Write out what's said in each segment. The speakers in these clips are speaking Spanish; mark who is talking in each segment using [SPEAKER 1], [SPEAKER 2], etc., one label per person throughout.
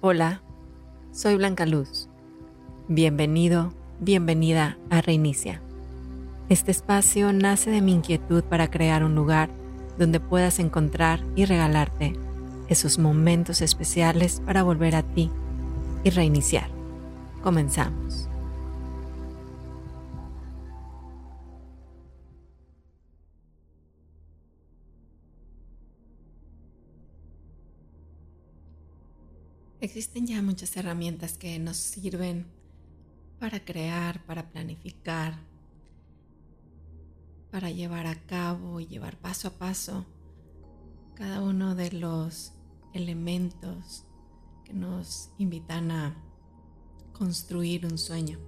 [SPEAKER 1] Hola, soy Blanca Luz. Bienvenido, bienvenida a Reinicia. Este espacio nace de mi inquietud para crear un lugar donde puedas encontrar y regalarte esos momentos especiales para volver a ti y reiniciar. Comenzamos. Existen ya muchas herramientas que nos sirven para crear, para planificar, para llevar a cabo y llevar paso a paso cada uno de los elementos que nos invitan a construir un sueño.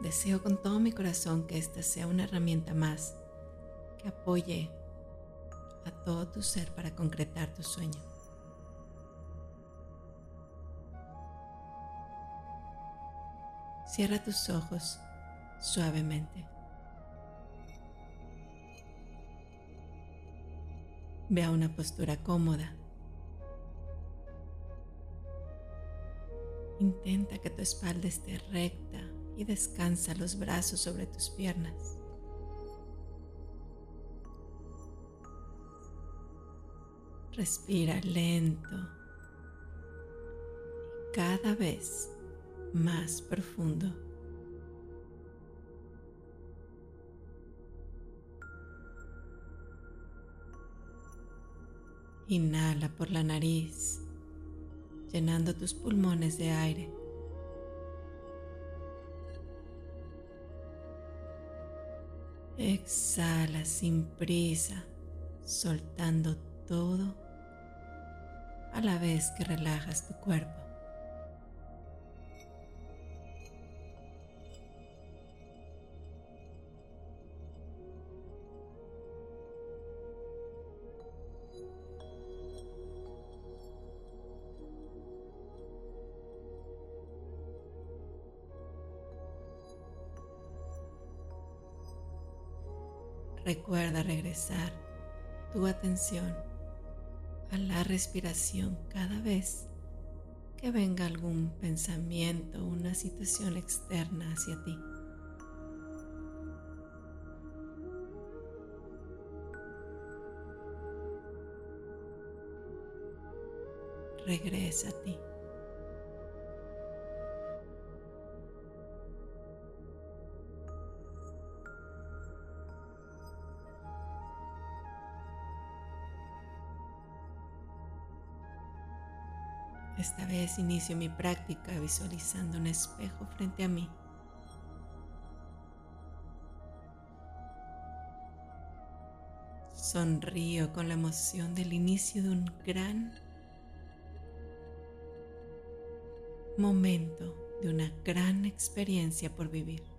[SPEAKER 1] Deseo con todo mi corazón que esta sea una herramienta más que apoye a todo tu ser para concretar tu sueño. Cierra tus ojos suavemente. Ve a una postura cómoda. Intenta que tu espalda esté recta y descansa los brazos sobre tus piernas. Respira lento y cada vez más profundo. Inhala por la nariz, llenando tus pulmones de aire. Exhala sin prisa, soltando todo a la vez que relajas tu cuerpo. Recuerda regresar tu atención a la respiración cada vez que venga algún pensamiento o una situación externa hacia ti. Regresa a ti. Esta vez inicio mi práctica visualizando un espejo frente a mí. Sonrío con la emoción del inicio de un gran momento, de una gran experiencia por vivir.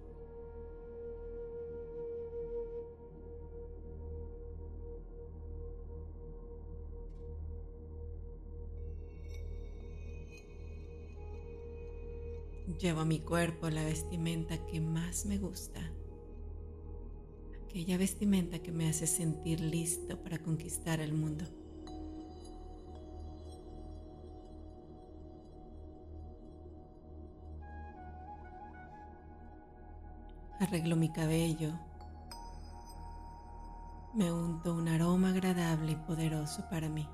[SPEAKER 1] Llevo a mi cuerpo la vestimenta que más me gusta, aquella vestimenta que me hace sentir listo para conquistar el mundo. Arreglo mi cabello, me unto un aroma agradable y poderoso para mí.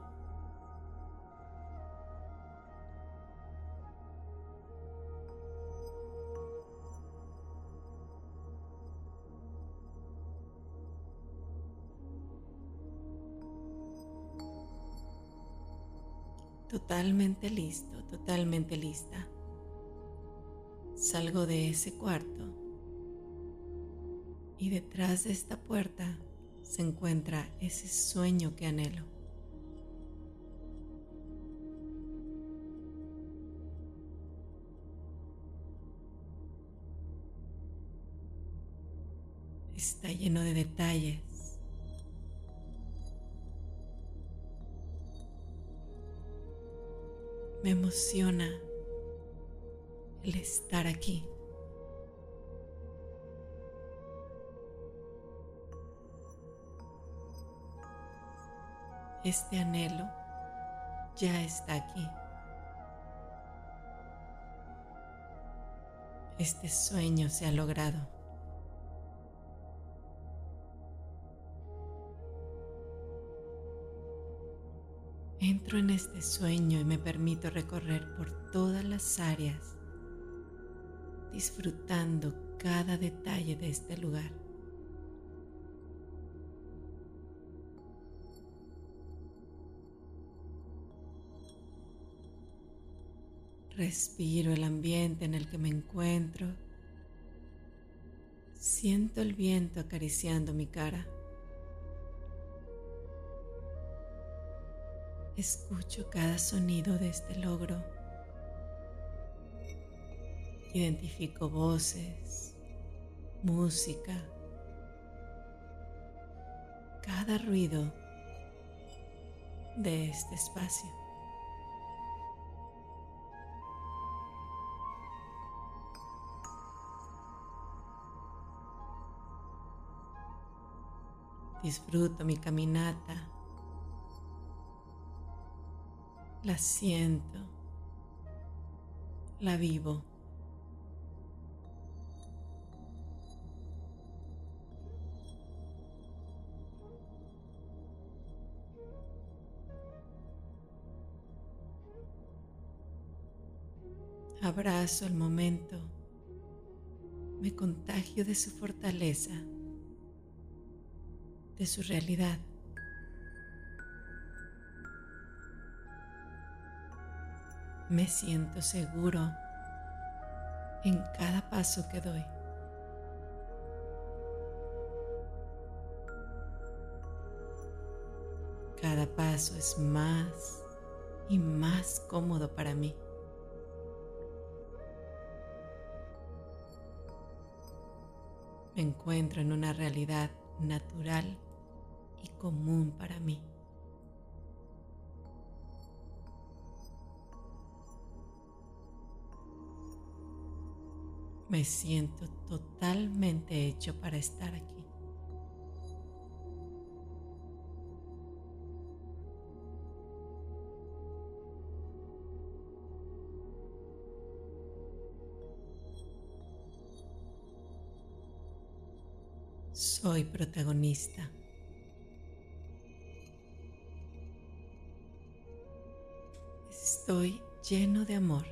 [SPEAKER 1] Totalmente listo, totalmente lista. Salgo de ese cuarto y detrás de esta puerta se encuentra ese sueño que anhelo. Está lleno de detalles Me emociona el estar aquí. Este anhelo ya está aquí. Este sueño se ha logrado. Entro en este sueño y me permito recorrer por todas las áreas, disfrutando cada detalle de este lugar. Respiro el ambiente en el que me encuentro. Siento el viento acariciando mi cara. Escucho cada sonido de este logro. Identifico voces, música, cada ruido de este espacio. Disfruto mi caminata la siento, la vivo. Abrazo el momento, me contagio de su fortaleza, de su realidad. Me siento seguro en cada paso que doy. Cada paso es más y más cómodo para mí. Me encuentro en una realidad natural y común para mí. Me siento totalmente hecho para estar aquí. Soy protagonista. Estoy lleno de amor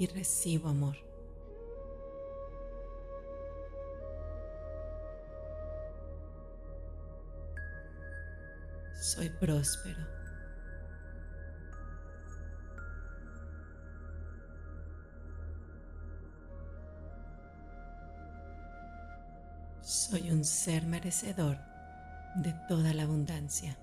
[SPEAKER 1] y recibo amor. Soy próspero. Soy un ser merecedor de toda la abundancia.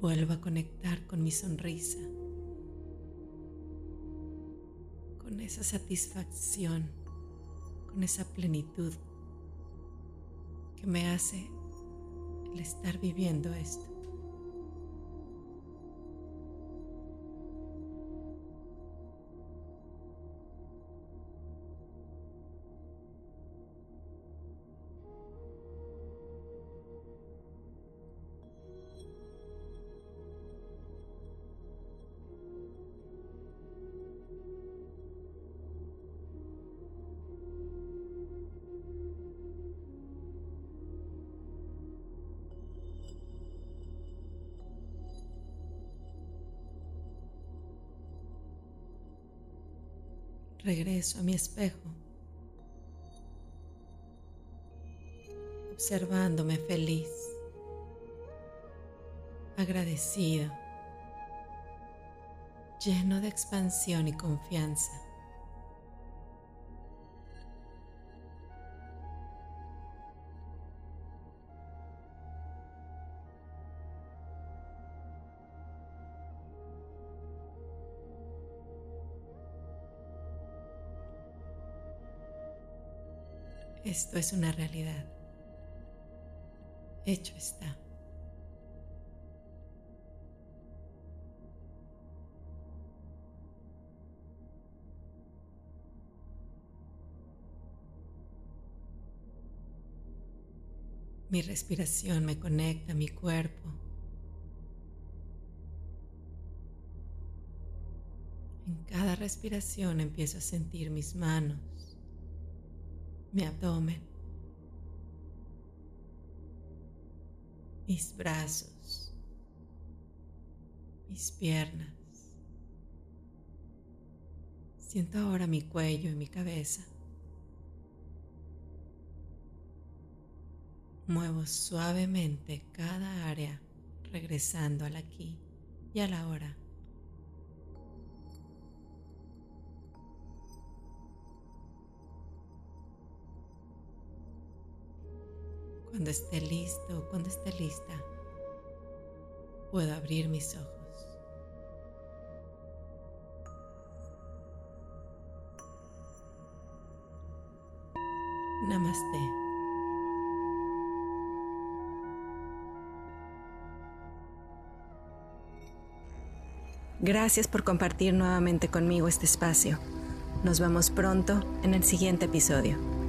[SPEAKER 1] Vuelvo a conectar con mi sonrisa. Esa satisfacción, con esa plenitud que me hace el estar viviendo esto. Regreso a mi espejo, observándome feliz, agradecido, lleno de expansión y confianza. Esto es una realidad. Hecho está. Mi respiración me conecta a mi cuerpo. En cada respiración empiezo a sentir mis manos, mi abdomen, mis brazos, mis piernas. Siento ahora mi cuello y mi cabeza. Muevo suavemente cada área regresando al aquí y a la hora. Cuando esté listo cuando esté lista, puedo abrir mis ojos. Namaste. Gracias por compartir nuevamente conmigo este espacio. Nos vemos pronto en el siguiente episodio.